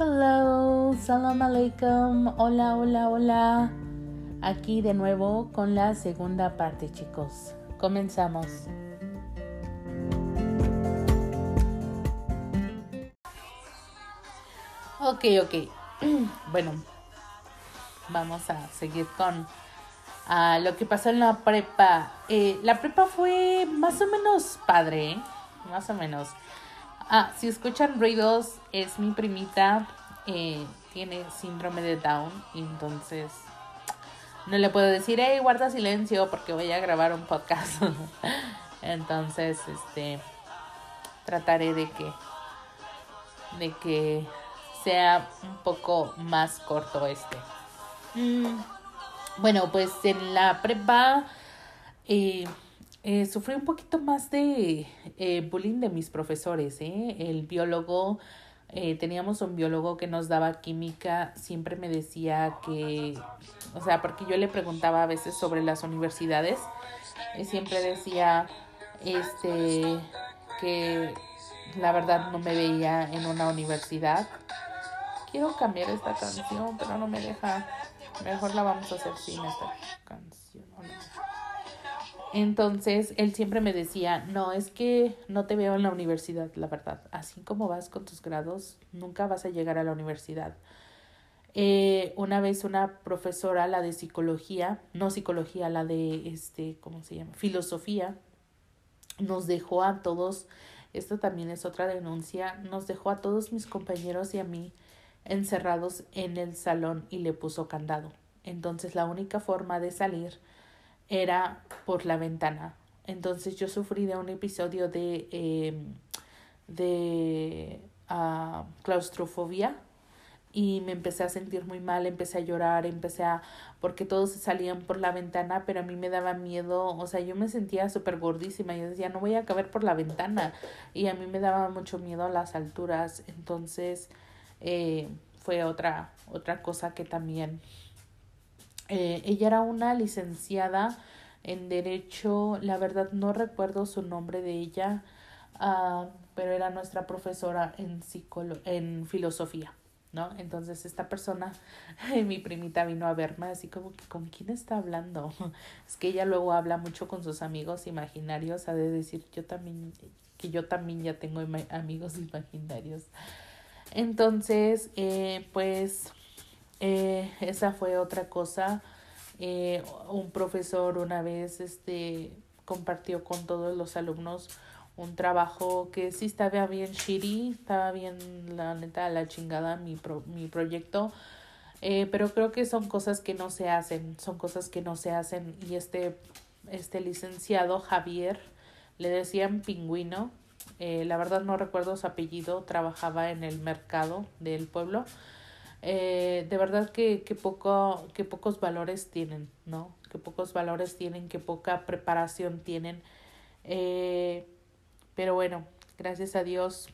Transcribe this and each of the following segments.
Hello, salam alaikum, hola, hola, hola. Aquí de nuevo con la segunda parte, chicos. Comenzamos. Ok, ok. Bueno, vamos a seguir con ah, lo que pasó en la prepa. Eh, la prepa fue más o menos padre, ¿eh? más o menos. Ah, si escuchan ruidos, es mi primita, eh, tiene síndrome de Down, entonces no le puedo decir, hey, guarda silencio porque voy a grabar un podcast. entonces, este, trataré de que, de que sea un poco más corto este. Mm, bueno, pues en la prepa eh, eh, sufrí un poquito más de eh, bullying de mis profesores. ¿eh? El biólogo, eh, teníamos un biólogo que nos daba química, siempre me decía que, o sea, porque yo le preguntaba a veces sobre las universidades, y siempre decía, este, que la verdad no me veía en una universidad quiero cambiar esta canción, pero no me deja. Mejor la vamos a hacer sin esta canción. Entonces, él siempre me decía, no, es que no te veo en la universidad, la verdad. Así como vas con tus grados, nunca vas a llegar a la universidad. Eh, una vez una profesora, la de psicología, no psicología, la de, este, ¿cómo se llama? Filosofía, nos dejó a todos, esto también es otra denuncia, nos dejó a todos mis compañeros y a mí encerrados en el salón y le puso candado. Entonces la única forma de salir era por la ventana. Entonces yo sufrí de un episodio de, eh, de uh, claustrofobia y me empecé a sentir muy mal, empecé a llorar, empecé a... porque todos salían por la ventana, pero a mí me daba miedo, o sea, yo me sentía súper gordísima, yo decía, no voy a caber por la ventana y a mí me daba mucho miedo a las alturas, entonces eh, fue otra, otra cosa que también... Eh, ella era una licenciada en Derecho, la verdad no recuerdo su nombre de ella, uh, pero era nuestra profesora en, psicolo en filosofía. ¿no? Entonces esta persona, mi primita vino a verme así como que con quién está hablando. Es que ella luego habla mucho con sus amigos imaginarios, ha de decir yo también, que yo también ya tengo amigos imaginarios. Entonces, eh, pues, eh, esa fue otra cosa. Eh, un profesor una vez este, compartió con todos los alumnos un trabajo que sí estaba bien shitty, estaba bien, la neta, la chingada mi, pro, mi proyecto. Eh, pero creo que son cosas que no se hacen, son cosas que no se hacen. Y este, este licenciado Javier, le decían pingüino, eh, la verdad no recuerdo su apellido, trabajaba en el mercado del pueblo. Eh, de verdad que, que, poco, que pocos valores tienen, ¿no? Que pocos valores tienen, que poca preparación tienen. Eh, pero bueno, gracias a Dios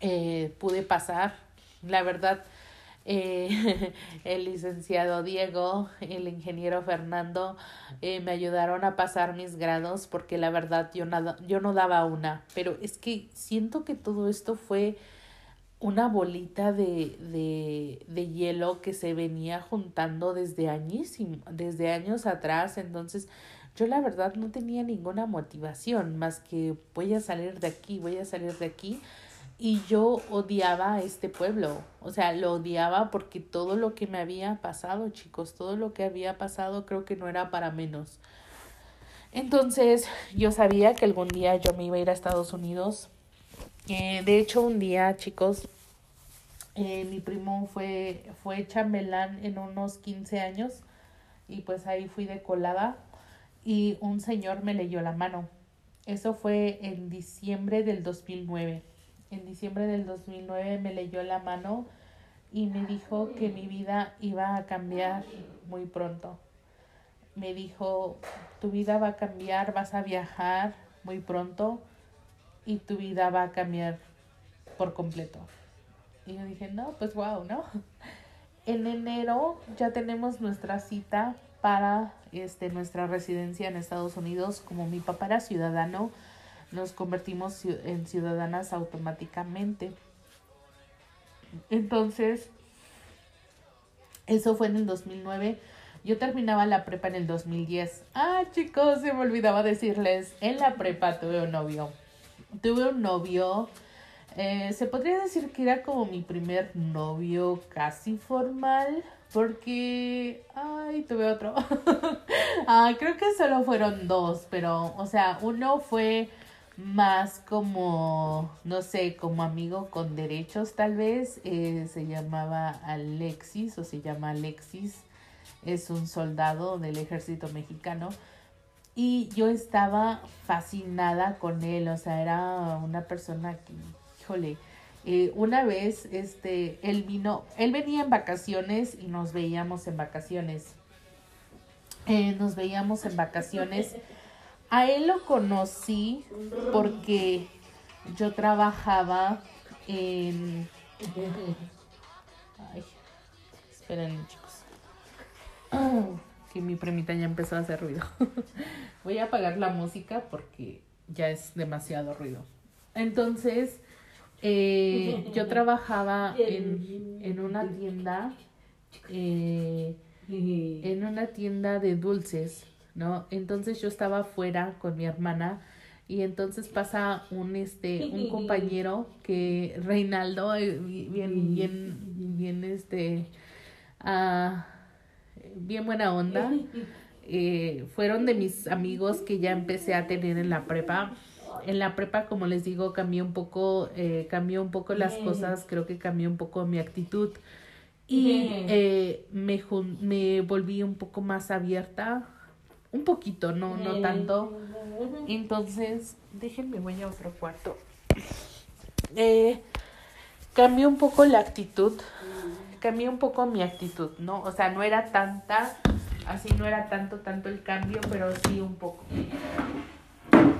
eh, pude pasar. La verdad, eh, el licenciado Diego, el ingeniero Fernando, me ayudaron a pasar mis grados porque la verdad yo, nada, yo no daba una, pero es que siento que todo esto fue una bolita de, de, de hielo que se venía juntando desde desde años atrás, entonces yo la verdad no tenía ninguna motivación más que voy a salir de aquí, voy a salir de aquí y yo odiaba a este pueblo, o sea, lo odiaba porque todo lo que me había pasado, chicos, todo lo que había pasado creo que no era para menos. Entonces yo sabía que algún día yo me iba a ir a Estados Unidos. Eh, de hecho, un día, chicos, eh, mi primo fue, fue chambelán en unos 15 años y pues ahí fui de colada y un señor me leyó la mano. Eso fue en diciembre del 2009 en diciembre del 2009 me leyó la mano y me dijo que mi vida iba a cambiar muy pronto. Me dijo, tu vida va a cambiar, vas a viajar muy pronto y tu vida va a cambiar por completo. Y yo dije, no, pues wow, ¿no? En enero ya tenemos nuestra cita para este, nuestra residencia en Estados Unidos. Como mi papá era ciudadano, nos convertimos en ciudadanas automáticamente. Entonces, eso fue en el 2009. Yo terminaba la prepa en el 2010. Ah, chicos, se me olvidaba decirles, en la prepa tuve un novio. Tuve un novio, eh, se podría decir que era como mi primer novio casi formal, porque, ay, tuve otro. ah, creo que solo fueron dos, pero, o sea, uno fue más como, no sé, como amigo con derechos tal vez. Eh, se llamaba Alexis o se llama Alexis. Es un soldado del ejército mexicano. Y yo estaba fascinada con él, o sea, era una persona que, híjole, eh, una vez, este, él vino, él venía en vacaciones y nos veíamos en vacaciones. Eh, nos veíamos en vacaciones a él lo conocí porque yo trabajaba en... Ay, esperen chicos. Que mi premita ya empezó a hacer ruido. Voy a apagar la música porque ya es demasiado ruido. Entonces, eh, yo trabajaba en, en una tienda, eh, en una tienda de dulces ¿no? Entonces yo estaba afuera con mi hermana y entonces pasa un este un compañero que Reinaldo eh, bien bien bien este ah, bien buena onda. Eh, fueron de mis amigos que ya empecé a tener en la prepa. En la prepa como les digo cambié un poco eh, cambió un poco las cosas. Creo que cambió un poco mi actitud. Y eh, me, me volví un poco más abierta. Un poquito, no, no tanto. Entonces, déjenme, voy a otro cuarto. Eh, cambió un poco la actitud, cambió un poco mi actitud, ¿no? O sea, no era tanta, así no era tanto, tanto el cambio, pero sí un poco.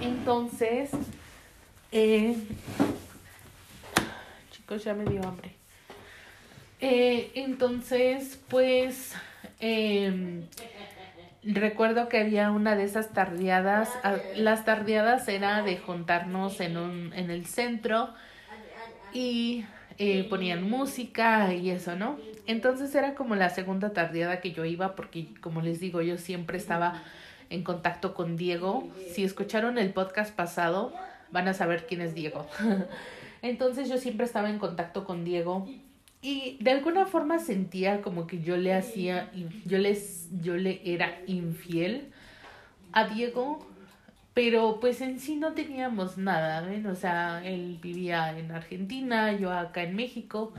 Entonces, eh, chicos, ya me dio hambre. Eh, entonces, pues, eh, recuerdo que había una de esas tardeadas, las tardeadas era de juntarnos en un, en el centro y eh, ponían música y eso, ¿no? Entonces era como la segunda tardeada que yo iba porque como les digo, yo siempre estaba en contacto con Diego. Si escucharon el podcast pasado, van a saber quién es Diego. Entonces yo siempre estaba en contacto con Diego y de alguna forma sentía como que yo le hacía, yo, les, yo le era infiel a Diego, pero pues en sí no teníamos nada, ¿ven? O sea, él vivía en Argentina, yo acá en México.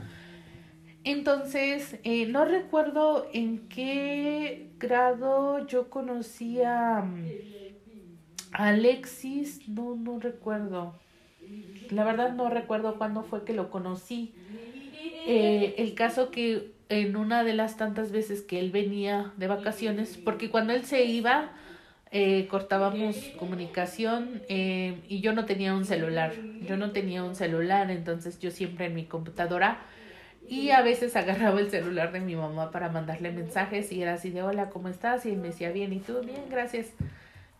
Entonces, eh, no recuerdo en qué grado yo conocía a Alexis, no, no recuerdo. La verdad no recuerdo cuándo fue que lo conocí eh, el caso que en una de las tantas veces que él venía de vacaciones, porque cuando él se iba, eh, cortábamos comunicación eh, y yo no tenía un celular, yo no tenía un celular, entonces yo siempre en mi computadora y a veces agarraba el celular de mi mamá para mandarle mensajes y era así de hola, ¿cómo estás? Y me decía bien, ¿y tú? Bien, gracias.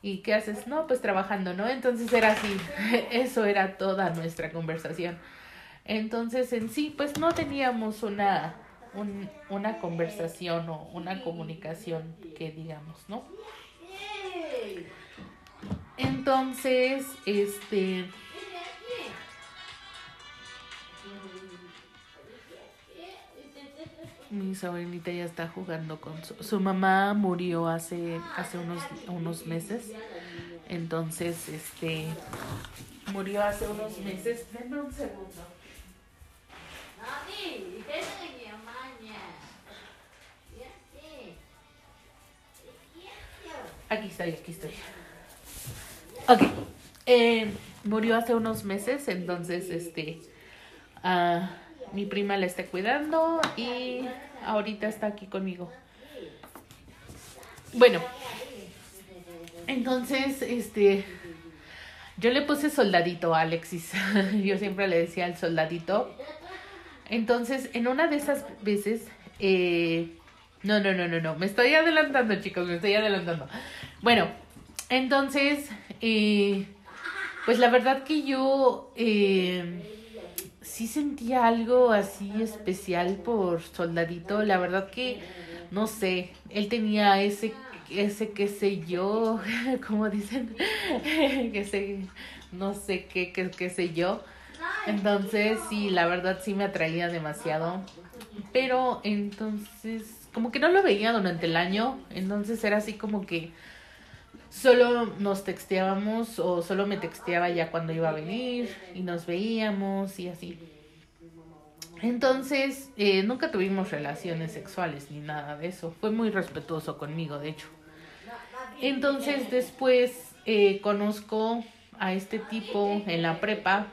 ¿Y qué haces? No, pues trabajando, ¿no? Entonces era así, eso era toda nuestra conversación. Entonces, en sí, pues no teníamos una, un, una conversación o una comunicación que digamos, ¿no? Entonces, este... Mi sobrinita ya está jugando con su, su mamá murió hace hace unos unos meses. Entonces, este murió hace unos meses. Denme un segundo. Aquí estoy, aquí estoy. Ok. Eh, murió hace unos meses, entonces, este, uh, mi prima la está cuidando y ahorita está aquí conmigo. Bueno, entonces, este, yo le puse soldadito a Alexis. yo siempre le decía al soldadito entonces, en una de esas veces, eh, no, no, no, no, no, me estoy adelantando, chicos, me estoy adelantando. Bueno, entonces, eh, pues la verdad que yo eh, sí sentía algo así especial por Soldadito. La verdad que, no sé, él tenía ese, ese qué sé yo, como dicen, que sé, no sé qué, qué, qué sé yo. Entonces, sí, la verdad sí me atraía demasiado. Pero entonces, como que no lo veía durante el año. Entonces era así como que solo nos texteábamos o solo me texteaba ya cuando iba a venir y nos veíamos y así. Entonces, eh, nunca tuvimos relaciones sexuales ni nada de eso. Fue muy respetuoso conmigo, de hecho. Entonces, después eh, conozco a este tipo en la prepa.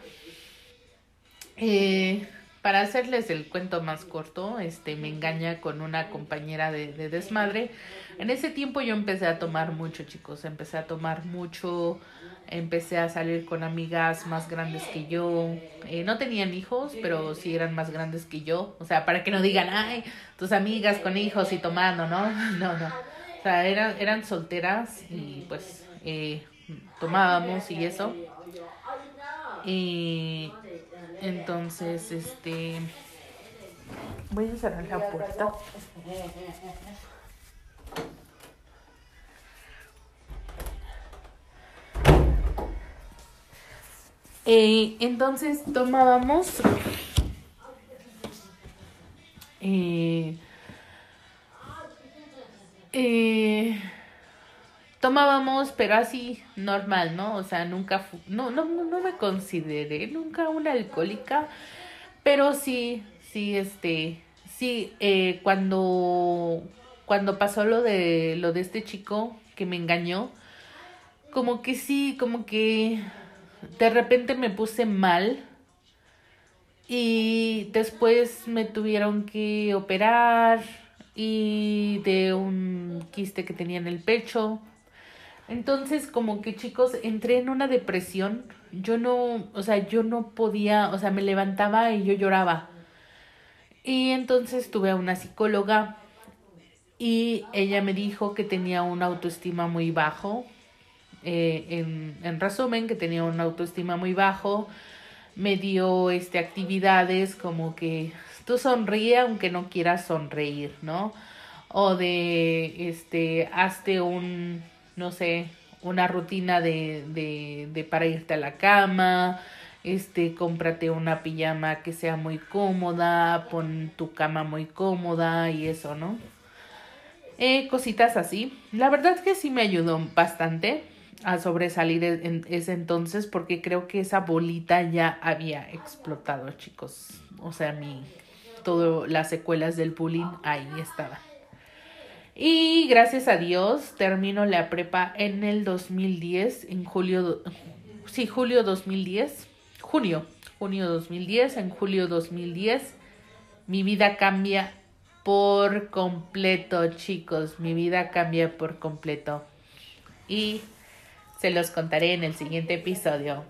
Eh, para hacerles el cuento más corto, este me engaña con una compañera de, de, desmadre. En ese tiempo yo empecé a tomar mucho, chicos, empecé a tomar mucho, empecé a salir con amigas más grandes que yo. Eh, no tenían hijos, pero sí eran más grandes que yo. O sea, para que no digan, ay, tus amigas con hijos y tomando, ¿no? No, no. O sea, eran, eran solteras y pues eh, tomábamos y eso. Y entonces, este. Voy a cerrar la puerta. Eh, entonces tomábamos. Eh, eh, tomábamos, pero así normal, ¿no? O sea, nunca, no, no, no me consideré nunca una alcohólica, pero sí, sí, este, sí, eh, cuando, cuando pasó lo de, lo de este chico que me engañó, como que sí, como que de repente me puse mal y después me tuvieron que operar y de un quiste que tenía en el pecho entonces, como que chicos, entré en una depresión. Yo no, o sea, yo no podía, o sea, me levantaba y yo lloraba. Y entonces tuve a una psicóloga y ella me dijo que tenía una autoestima muy bajo. Eh, en, en resumen, que tenía una autoestima muy bajo. Me dio este, actividades como que tú sonríe aunque no quieras sonreír, ¿no? O de, este, hazte un, no sé, una rutina de, de, de para irte a la cama, este, cómprate una pijama que sea muy cómoda, pon tu cama muy cómoda y eso, ¿no? Eh, cositas así. La verdad es que sí me ayudó bastante a sobresalir en ese entonces porque creo que esa bolita ya había explotado, chicos. O sea, mi todo las secuelas del bullying ahí estaban. Y gracias a Dios termino la prepa en el 2010, en julio, sí, julio 2010, junio, junio 2010, en julio 2010, mi vida cambia por completo, chicos, mi vida cambia por completo. Y se los contaré en el siguiente episodio.